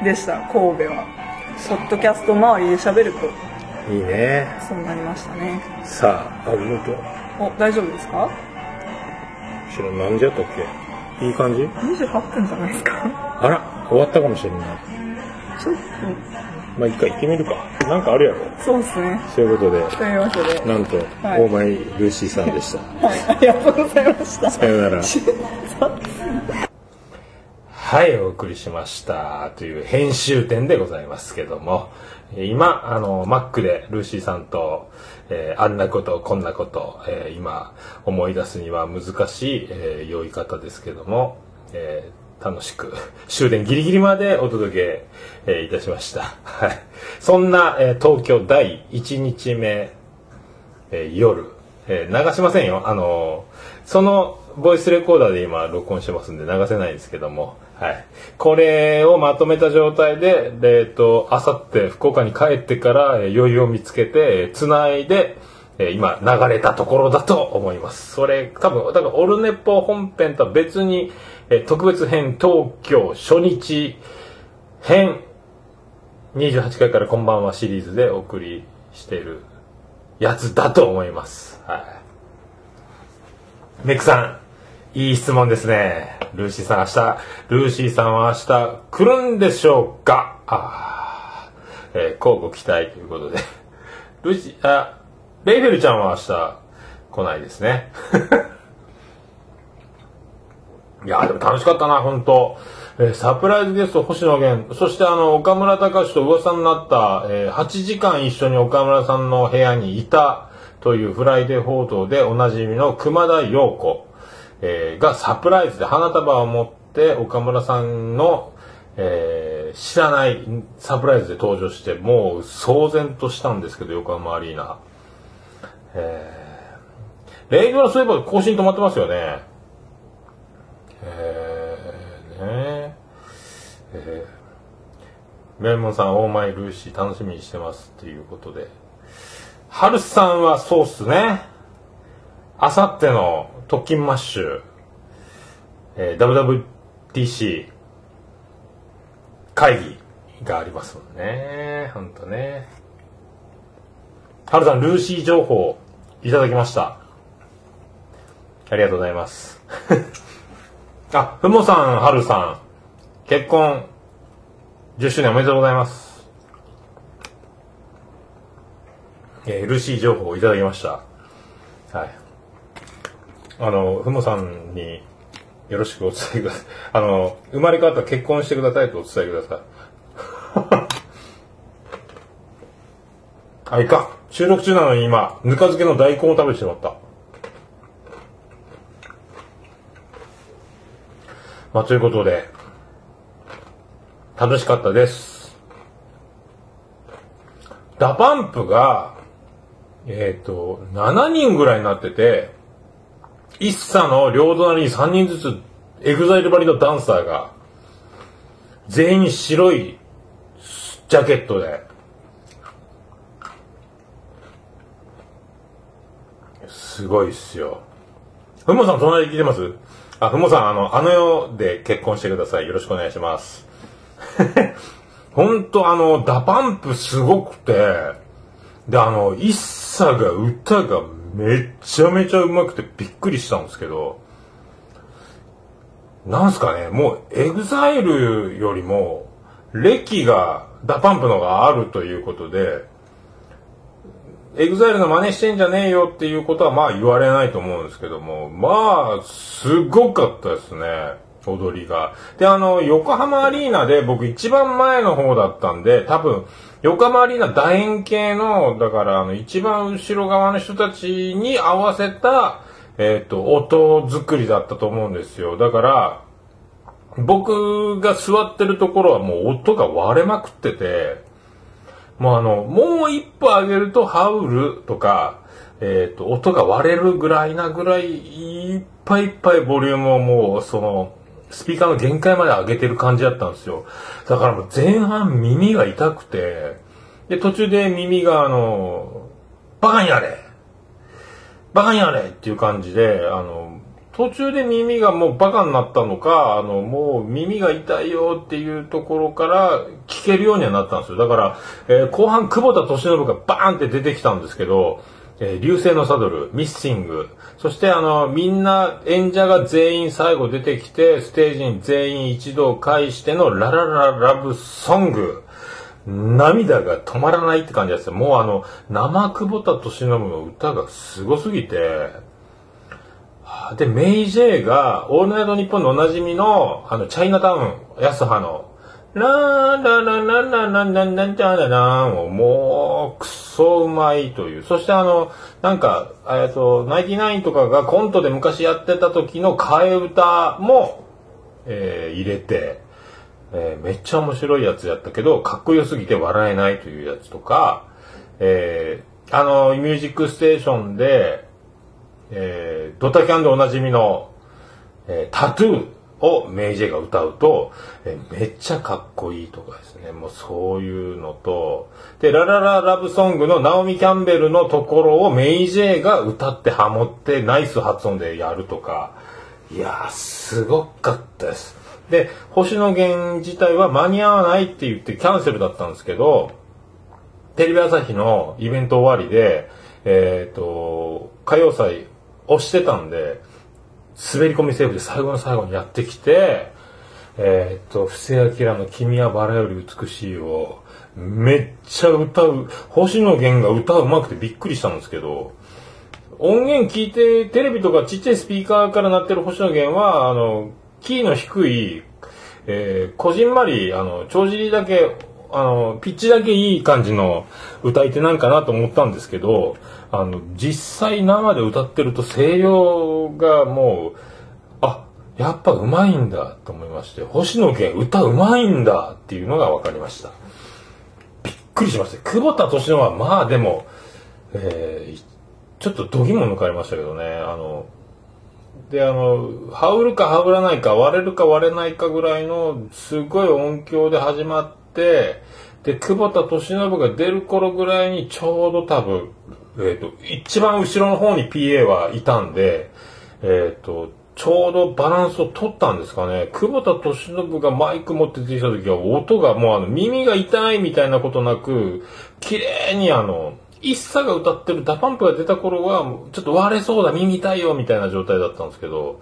でした。神戸は。ポッドキャスト周りで喋ると。いいね。そうなりましたね。さああもっとお大丈夫ですか？知らん。何時やったっけ？いい感じ？28分じゃないですか。あら終わったかもしれない。ちょっまあ一回行ってみるか。なんかあるやろ。とそうですね。そういうことで。というわけでなんと、はい。オーマイルーシーさんでした。はい。ありがとうございました。さよなら。はい、お送りしました。という編集点でございますけども、えー今、あの、Mac でルーシーさんと、えーあんなこと、こんなこと、えー今、思い出すには難しい、えー酔い方ですけども、えー楽しく、終電ギリギリまでお届け、えーいたしました。はい。そんな、えー東京第1日目、えー夜、えー流しませんよ。あのーそのボイスレコーダーで今録音してますんで流せないんですけども、はい。これをまとめた状態で、えっと、あさって福岡に帰ってからえー余裕を見つけて、えー繋いで、えー今流れたところだと思います。それ多分、だからオルネポ本編とは別に、えー特別編東京初日編28回からこんばんはシリーズでお送りしているやつだと思います。はい。メクさん、いい質問ですね。ルーシーさん明日、ルーシーさんは明日来るんでしょうか？あーえー、交互期待ということで。ルーシー、あ、レイフェルちゃんは明日来ないですね。いやでも楽しかったな、本当えーサプライズゲスト星野源、そしてあの、岡村隆史と噂になった、えー8時間一緒に岡村さんの部屋にいたというフライデー報道でおなじみの熊田曜子、えーがサプライズで花束を持って岡村さんの、えー知らないサプライズで登場して、もう騒然としたんですけど、横浜アリーナ。えー、レイドラそういえば更新止まってますよね。えー、ねえー、メイモンさん、オーマイルーシー楽しみにしてますっていうことで。ハルさんはそうっすね。あさっての特勤マッシュ、えー WWDC 会議がありますもんね。ほんとね。ハルさん、ルーシー情報いただきました。ありがとうございます。あ、ふもさん、はるさん、結婚10周年おめでとうございます。えー LC 情報をいただきました。はい。あの、ふもさんによろしくお伝えください。あの、生まれ変わったら結婚してくださいとお伝えください。あ、いか。収録中なのに今、ぬか漬けの大根を食べてしまった。まあ、ということで、楽しかったです。 DA PUMP が、えっ、と、7人ぐらいになってて、 ISSA の両隣に3人ずつ、 EXILE 張りのダンサーが、全員白いジャケットで、すごいっすよ。ふもさん隣で聞いてます？あ、ふもさん、あの、あの世で結婚してください。よろしくお願いします。ほんとあの、 DA PUMP すごくて、で、あの、 ISSA が歌がめちゃめちゃ上手くてびっくりしたんですけど、なんすかね、もう EXILE よりも、歴が DA PUMP のがあるということで、 EXILE の真似してんじゃねえよっていうことはまあ言われないと思うんですけども、まあ、すごかったですね。踊りが。で、あの、横浜アリーナで僕一番前の方だったんで、多分、横浜アリーナ楕円形の、だからあの、一番後ろ側の人たちに合わせた、えっ、と、音作りだったと思うんですよ。だから、僕が座ってるところはもう音が割れまくってて、もうあの、もう一歩上げるとハウルとか、えっ、と、音が割れるぐらいなぐらい、いっぱいいっぱいボリュームをもう、その、スピーカーの限界まで上げてる感じだったんですよ。だからもう前半耳が痛くて、で、途中で耳があの、バカにやれバカにやれっていう感じで、あの、途中で耳がもうバカになったのか、あの、もう耳が痛いよっていうところから聞けるようにはなったんですよ。だから、えー後半、久保田敏信がバーンって出てきたんですけど、えー流星のサドル、ミッシング、そしてあの、みんな、演者が全員最後出てきて、ステージに全員一度返してのララララブソング。涙が止まらないって感じです。もうあの、生久保田敏信の歌がすごすぎて、で、メイジェイが、オールナイトニッポンのおなじみの、あの、チャイナタウン、安葉の、ラーラララララララチャラランをもう、くそうまいという。そしてあの、なんか、えっと、ナイティナインとかがコントで昔やってた時の替え歌も、えー、入れて、えー、めっちゃ面白いやつやったけど、かっこよすぎて笑えないというやつとか、えー、あの、ミュージックステーションで、えー、ドタキャンでおなじみの、えー、タトゥー。をメイジェイが歌うと、えめっちゃかっこいいとかですね。もうそういうのと、で、ララララブソングのナオミ・キャンベルのところをメイジェイが歌ってハモってナイス発音でやるとか、いやー、すごかったです。で、星野源自体は間に合わないって言ってキャンセルだったんですけど、テレビ朝日のイベント終わりで、えっ、と、歌謡祭をしてたんで、滑り込みセーフで最後の最後にやってきて、えっ、と、布施明の君はバラより美しいを、めっちゃ歌う、星野源が歌うまくてびっくりしたんですけど、音源聞いて、テレビとかちっちゃいスピーカーから鳴ってる星野源は、あの、キーの低い、えー、こじんまり、あの、帳尻だけ、あの、ピッチだけいい感じの歌い手なんかなと思ったんですけど、あの、実際生で歌ってると声量がもう、あ、やっぱ上手いんだと思いまして、星野源歌上手いんだっていうのが分かりました。びっくりしました。久保田敏信はまあでも、えーちょっと度肝抜かれましたけどね、あの、で、あの、羽織るか羽織らないか、割れるか割れないかぐらいの、すごい音響で始まって、で、久保田敏信が出る頃ぐらいにちょうど多分、えっ、と、一番後ろの方に PA はいたんで、えっ、と、ちょうどバランスを取ったんですかね。久保田敏信がマイク持って出てきた時は、音がもうあの、耳が痛いみたいなことなく、綺麗にあの、 ISSA が歌ってる DA PUMP が出た頃は、ちょっと割れそうだ、耳痛いよ、みたいな状態だったんですけど、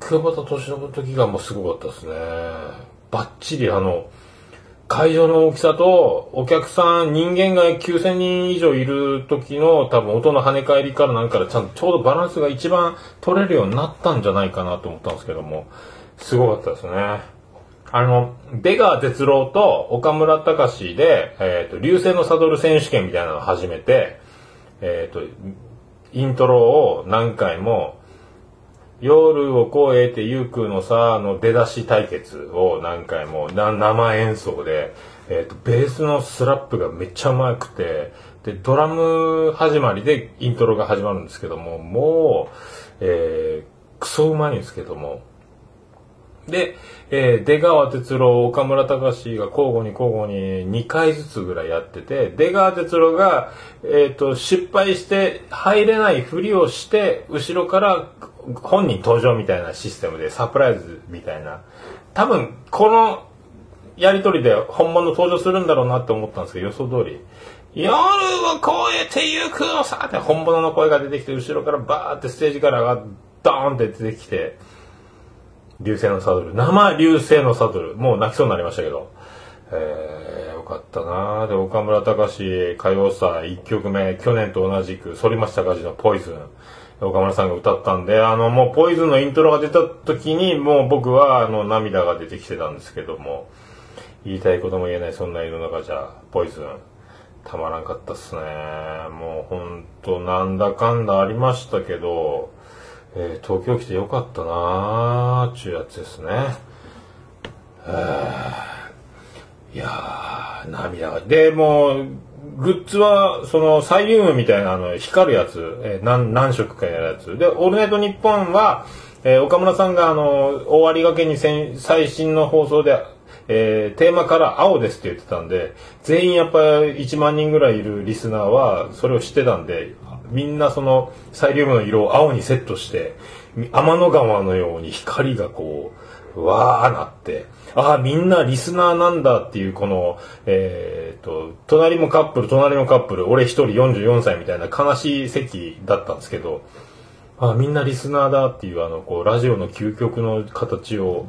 久保田利伸の時がもうすごかったですね。バッチリあの、会場の大きさと、お客さん、人間が9000人以上いる時の多分音の跳ね返りからなんからちゃんとちょうどバランスが一番取れるようになったんじゃないかなと思ったんですけども、すごかったですね。あの、出川哲朗と岡村隆史で、えっ、と、流星のサドル選手権みたいなのを始めて、えっ、と、イントロを何回も、夜を越えてゆくのさ、あの出だし対決を何回も、な生演奏で、えっ、と、ベースのスラップがめっちゃうまくて、で、ドラム始まりでイントロが始まるんですけども、もう、えー、クソうまいんですけども、で、えー、出川哲朗、岡村隆史が交互に交互に2回ずつぐらいやってて、出川哲朗が、えっ、と、失敗して入れないふりをして、後ろから本人登場みたいなシステムでサプライズみたいな。多分、このやりとりで本物登場するんだろうなって思ったんですけど、予想通り。夜を越えてゆくのさって本物の声が出てきて、後ろからバーってステージからがドーンって出てきて、流星のサドル。生流星のサドル。もう泣きそうになりましたけど。えー、よかったなで、岡村隆史歌謡祭1曲目、去年と同じく、反町隆史のポイズン。岡村さんが歌ったんで、あの、もうポイズンのイントロが出た時に、もう僕は、あの、涙が出てきてたんですけども、言いたいことも言えない、そんな世の中じゃ、ポイズン。たまらんかったっすね。もうほんと、なんだかんだありましたけど、えー、東京来てよかったなーっちゅうやつですね。いやー、涙が。で、もう、グッズは、その、サイリウムみたいな、あの、光るやつ、えー、何、何色かやるやつ。で、オールナイトニッポンは、えー、岡村さんが、あの、終わりがけに最新の放送で、えー、テーマから青ですって言ってたんで、全員やっぱ1万人ぐらいいるリスナーは、それを知ってたんで、みんなそのサイリウムの色を青にセットして、天の川のように光がこう、わーなって、ああ、みんなリスナーなんだっていう、この、えー、と、隣もカップル、隣もカップル、俺一人44歳みたいな悲しい席だったんですけど、ああ、みんなリスナーだっていう、あの、こう、ラジオの究極の形を、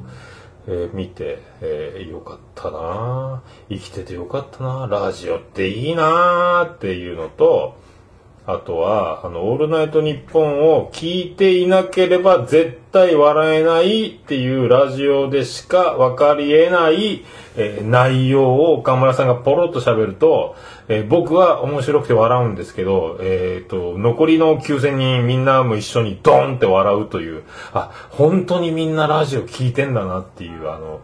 えー、見て、えー、よかったな生きててよかったなラジオっていいなっていうのと、あとは、あの、オールナイトニッポンを聞いていなければ絶対笑えないっていうラジオでしか分かり得ない、えー、内容を岡村さんがポロッと喋ると、えー、僕は面白くて笑うんですけど、えっ、ー、と、残りの9000人みんなも一緒にドンって笑うという、あ、本当にみんなラジオ聞いてんだなっていう、あの、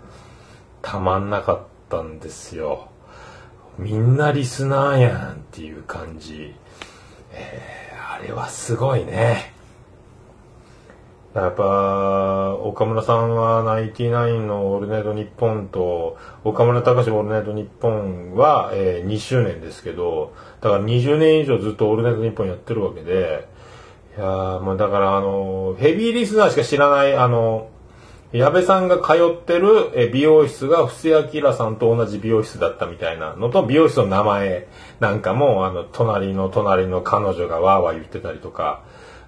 たまんなかったんですよ。みんなリスナーやんっていう感じ。えー、あれはすごいね。やっぱ、岡村さんはナインティナインのオールナイトニッポンと、岡村隆史オールナイトニッポンは、えー、2周年ですけど、だから20年以上ずっとオールナイトニッポンやってるわけで、いやまあだからあの、ヘビーリスナーしか知らない、あの、矢部さんが通ってる美容室が布施明さんと同じ美容室だったみたいなのと、美容室の名前なんかも、あの、隣の隣の彼女がわーわー言ってたりとか、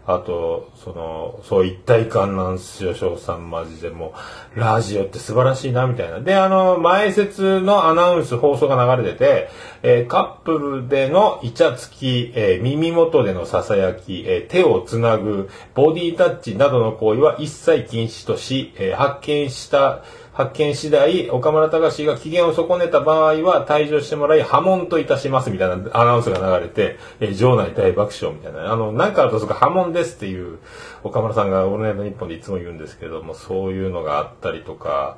あと、その、そう一体感なんすよ、翔さんマジでもう、ラジオって素晴らしいな、みたいな。で、あの、前説のアナウンス放送が流れてて、えー、カップルでのイチャつき、えー、耳元での囁き、えー、手をつなぐ、ボディタッチなどの行為は一切禁止とし、え発見した、発見次第、岡村隆史が機嫌を損ねた場合は退場してもらい、破門といたしますみたいなアナウンスが流れて、えー、場内大爆笑みたいな。あの、なんかあるとそこ破門ですっていう、岡村さんがオールナイトニッポンでいつも言うんですけども、そういうのがあったりとか、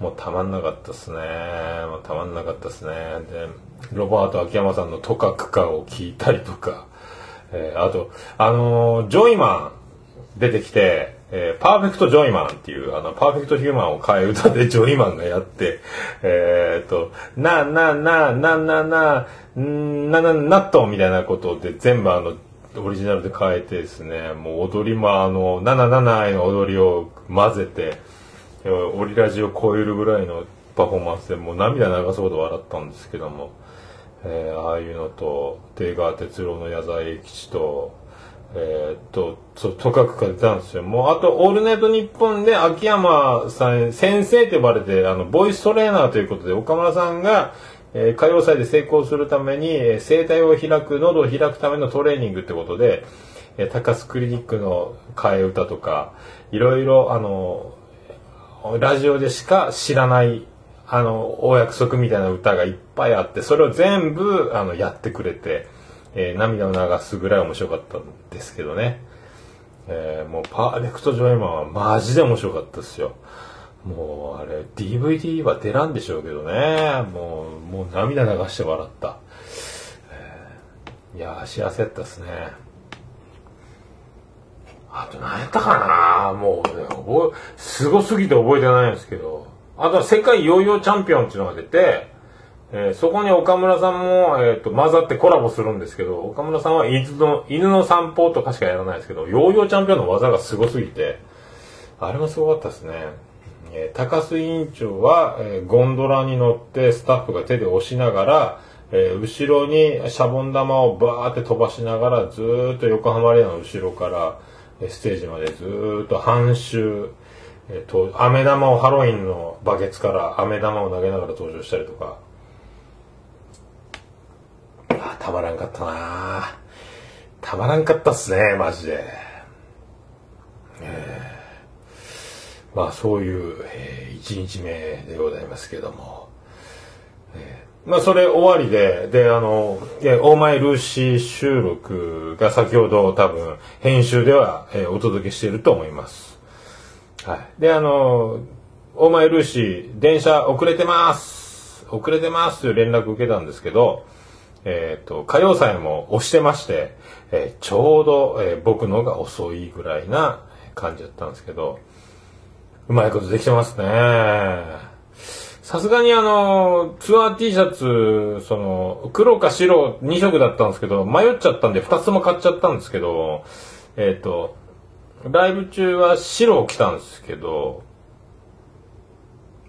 もうたまんなかったっすね。もうたまんなかったっすね。で、ロバート秋山さんのとかくかを聞いたりとか、えー、あと、あのー、ジョイマン出てきて、えー、パーフェクト・ジョイマンっていう、あの、パーフェクト・ヒューマンを替え歌でジョイマンがやって、えー、っと、な、な、な、な、な、な、んな、な、なっとみたいなことで全部あの、オリジナルで変えてですね、もう踊りもあの、77への踊りを混ぜて、オリラジを超えるぐらいのパフォーマンスでもう涙流すほど笑ったんですけども、えー、ああいうのと、出川哲朗の矢沢永吉と、えーっと、そう、とかくが出たんですよ。もう、あと、オールナイトニッポンで秋山さん、先生と呼ばれて、あの、ボイストレーナーということで、岡村さんが、えー歌謡祭で成功するために、えー声帯を開く、喉を開くためのトレーニングってことで、えー高須クリニックの替え歌とか、いろいろ、あの、ラジオでしか知らない、あの、お約束みたいな歌がいっぱいあって、それを全部、あの、やってくれて、えー涙を流すぐらい面白かったんですけどね。えーもう、パーフェクトジョイマンはマジで面白かったですよ。もう、あれ、DVD は出らんでしょうけどね。もう、もう涙流して笑った。えーいや、幸せやったですね。あと何やったかなもうね、覚え、すすぎて覚えてないんですけど。あとは世界ヨーヨーチャンピオンっていうのが出て、えーそこに岡村さんも、えっ、と、混ざってコラボするんですけど、岡村さんは犬の、犬の散歩とかしかやらないですけど、ヨーヨーチャンピオンの技がすごすぎて、あれもすごかったですね。えー高須委員長は、えーゴンドラに乗ってスタッフが手で押しながら、えー後ろにシャボン玉をバーって飛ばしながら、ずーっと横浜アレーナの後ろから、えーステージまでずーっと半周、えーと、飴玉をハロウィンのバケツから飴玉を投げながら登場したりとか、たまらんかったなたまらんかったっすね、マジで。えーまあそういう、えー一日目でございますけども。えーまあそれ終わりで、で、あの、オーマイルーシー収録が先ほど多分編集では、えーお届けしていると思います。はい。で、あの、オーマイルーシー、電車遅れてます遅れてますという連絡を受けたんですけど、えっ、と、歌謡祭も押してまして、えーちょうど、えー僕のが遅いぐらいな感じだったんですけど、うまいことできてますね。さすがにあの、ツアー T シャツ、その、黒か白2色だったんですけど、迷っちゃったんで2つも買っちゃったんですけど、えっ、と、ライブ中は白を着たんですけど、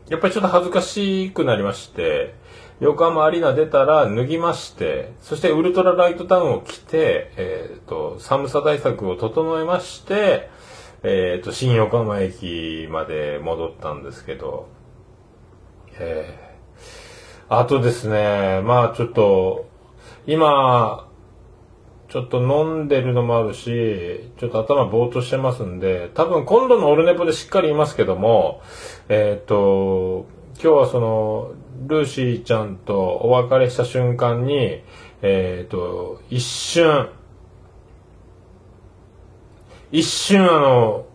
やっぱりちょっと恥ずかしくなりまして、横浜アリーナ出たら脱ぎまして、そしてウルトラライトタウンを着て、えっ、と、寒さ対策を整えまして、えっ、と、新横浜駅まで戻ったんですけど、えーあとですね、まあちょっと、今、ちょっと飲んでるのもあるし、ちょっと頭ぼーっとしてますんで、多分今度のオルネポでしっかり言いますけども、えっ、と、今日はその、ルーシーちゃんとお別れした瞬間に、えっ、と、一瞬、一瞬あの、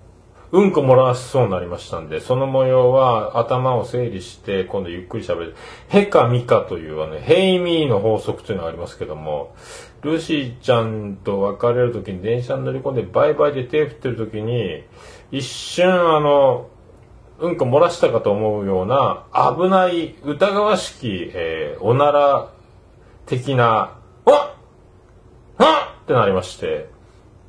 うんこ漏らしそうになりましたんで、その模様は頭を整理して、今度ゆっくり喋る。ヘかミかというはね、ヘイミーの法則というのがありますけども、ルーシーちゃんと別れるときに電車に乗り込んでバイバイで手振ってるときに、一瞬あの、うんこ漏らしたかと思うような危ない疑わしき、えーおなら的な、おっはっってなりまして、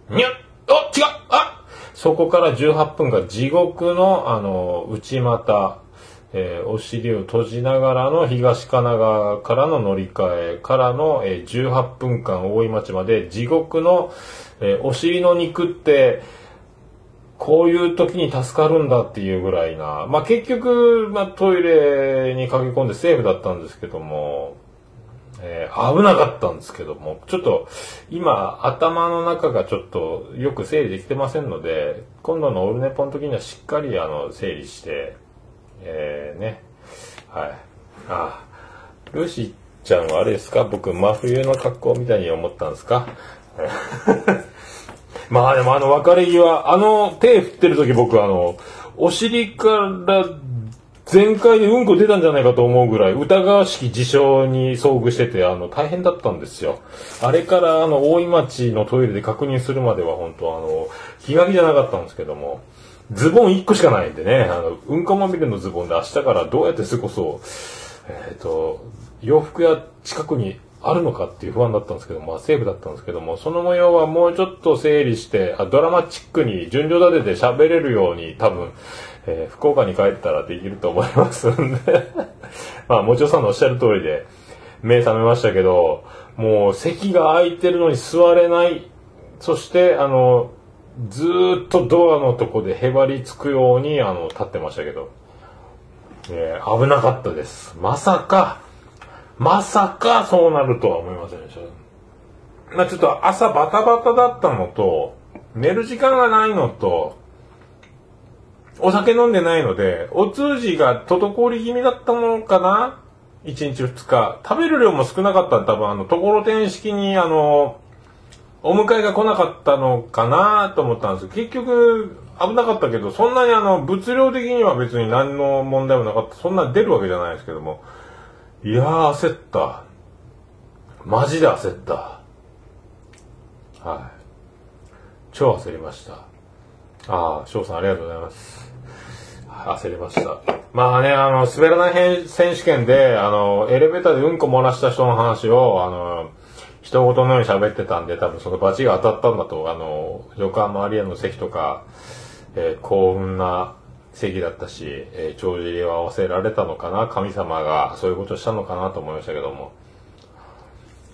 にゃっお違うあそこから18分が地獄の、あの、内股、えーお尻を閉じながらの東神奈川からの乗り換えからの、えー18分間大井町まで地獄の、えーお尻の肉って、こういう時に助かるんだっていうぐらいな。まあ、結局、まあ、トイレに駆け込んでセーフだったんですけども、えー危なかったんですけども、ちょっと今頭の中がちょっとよく整理できてませんので、今度のオルネポの時にはしっかりあの整理して、えー、ね、はい。ああルーシーちゃんはあれですか？僕真冬の格好みたいに思ったんですか？まあでもあの別れ際、あの手振ってる時僕あの、お尻から全開でうんこ出たんじゃないかと思うぐらい疑わしき事象に遭遇してて、あの、大変だったんですよ。あれからあの、大井町のトイレで確認するまでは本当あの、気が気じゃなかったんですけども、ズボン1個しかないんでね、あの、うんこまみれのズボンで明日からどうやって過ごそう、えっ、と、洋服屋近くにあるのかっていう不安だったんですけど、まあセーフだったんですけども、その模様はもうちょっと整理して、あドラマチックに順序立てて喋れるように多分、えー福岡に帰ったらできると思いますんで、まあ、もちろんさんのおっしゃる通りで、目覚めましたけど、もう席が空いてるのに座れない。そして、あの、ずっとドアのとこでへばりつくように、あの、立ってましたけど、えー危なかったです。まさか、まさかそうなるとは思いませんでした。まあちょっと朝バタバタだったのと、寝る時間がないのと、お酒飲んでないので、お通じが滞り気味だったものかな ?1 日2日。食べる量も少なかった多分あの、ところてん式にあの、お迎えが来なかったのかな？と思ったんです結局、危なかったけど、そんなにあの、物量的には別に何の問題もなかった。そんな出るわけじゃないですけども。いやー、焦った。マジで焦った。はい。超焦りました。ああ、翔さんありがとうございます。焦りました。まあね、あの、滑らない選手権で、あの、エレベーターでうんこ漏らした人の話を、あの、人事のように喋ってたんで、多分そのバチが当たったんだと、あの、横浜アリアの席とか、えー幸運な席だったし、えー帳尻を合わせられたのかな、神様がそういうことをしたのかなと思いましたけども。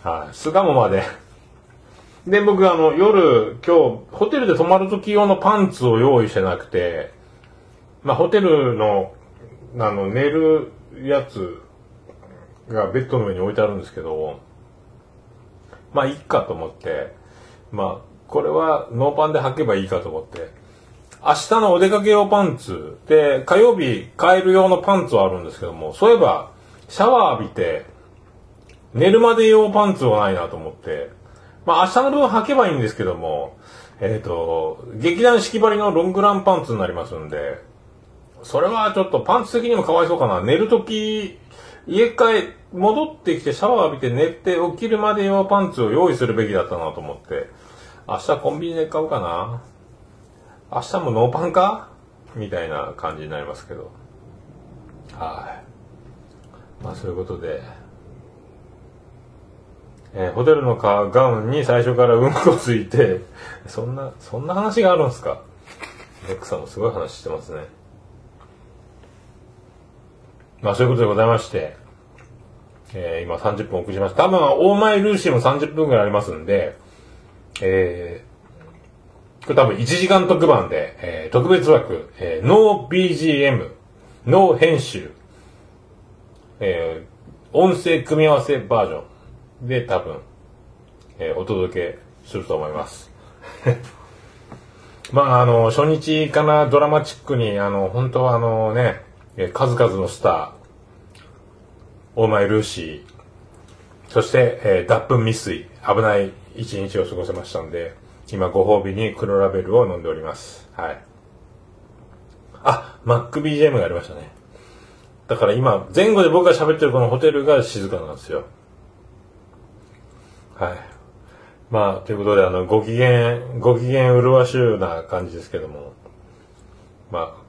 はい。巣鴨まで。で、僕あの、夜、今日、ホテルで泊まる時用のパンツを用意してなくて、まあ、ホテルの、あの、寝るやつがベッドの上に置いてあるんですけど、まあ、いっかと思って、まあ、これはノーパンで履けばいいかと思って、明日のお出かけ用パンツで、火曜日買える用のパンツはあるんですけども、そういえば、シャワー浴びて、寝るまで用パンツはないなと思って、まあ明日の分履けばいいんですけども、えっ、と、劇団四季張りのロングランパンツになりますんで、それはちょっとパンツ的にもかわいそうかな。寝るとき、家帰、戻ってきてシャワー浴びて寝て起きるまで用パンツを用意するべきだったなと思って、明日コンビニで買うかな。明日もノーパンか？みたいな感じになりますけど。はい。まあそういうことで、えーホテルのかガウンに最初からうんこついて、そんな、そんな話があるんですか？レックさんもすごい話してますね。まあそういうことでございまして、えー今30分遅れました。多分、オーマイルーシーも30分ぐらいありますんで、えー、これ多分1時間特番で、えー特別枠、えーノー BGM、ノー編集、えー音声組み合わせバージョンで多分、えーお届けすると思います。まあ、あの、初日からドラマチックに、あの、本当はあのね、数々のスター、オーマイルーシー、そして、えー脱粉未遂、危ない一日を過ごせましたんで、今ご褒美に黒ラベルを飲んでおります。はい。あ、MacBGM がありましたね。だから今、前後で僕が喋ってるこのホテルが静かなんですよ。はい。まあ、ということで、あの、ご機嫌、ご機嫌うるわしゅうな感じですけども、まあ、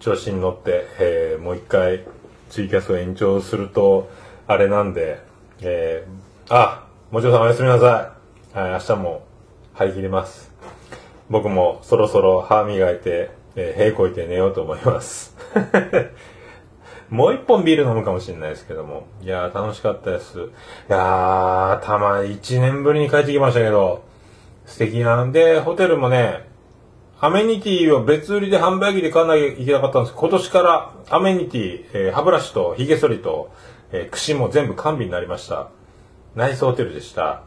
調子に乗って、えーもう一回、ツイキャスを延長すると、あれなんで、えーあ、もちろんおやすみなさい。はい、明日も張り切ります。僕もそろそろ歯磨いて、えー、屁こいて寝ようと思います。もう一本ビール飲むかもしれないですけども。いやー、楽しかったです。いやー、たま、一年ぶりに帰ってきましたけど、素敵なんで、ホテルもね、アメニティを別売りで販売機で買わなきゃいけなかったんです今年からアメニティ、えー歯ブラシと髭剃りと、えー櫛も全部完備になりました。ナイスホテルでした。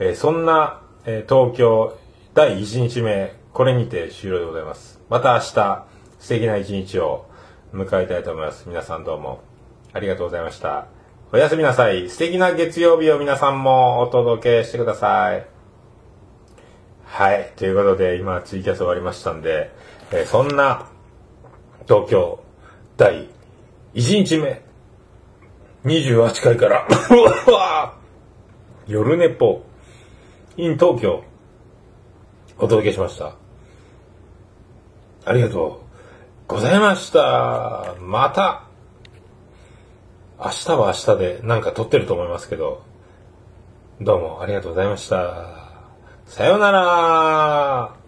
えーそんな、えー東京第1日目、これにて終了でございます。また明日、素敵な一日を迎えたいと思います。皆さんどうもありがとうございました。おやすみなさい。素敵な月曜日を皆さんもお届けしてください。はい。ということで、今、ツイキャス終わりましたんで、えーそんな、東京、第1日目、28回から、夜寝ぽ、in 東京、お届けしました。ありがとうございました。また、明日は明日でなんか撮ってると思いますけど、どうもありがとうございました。さようなら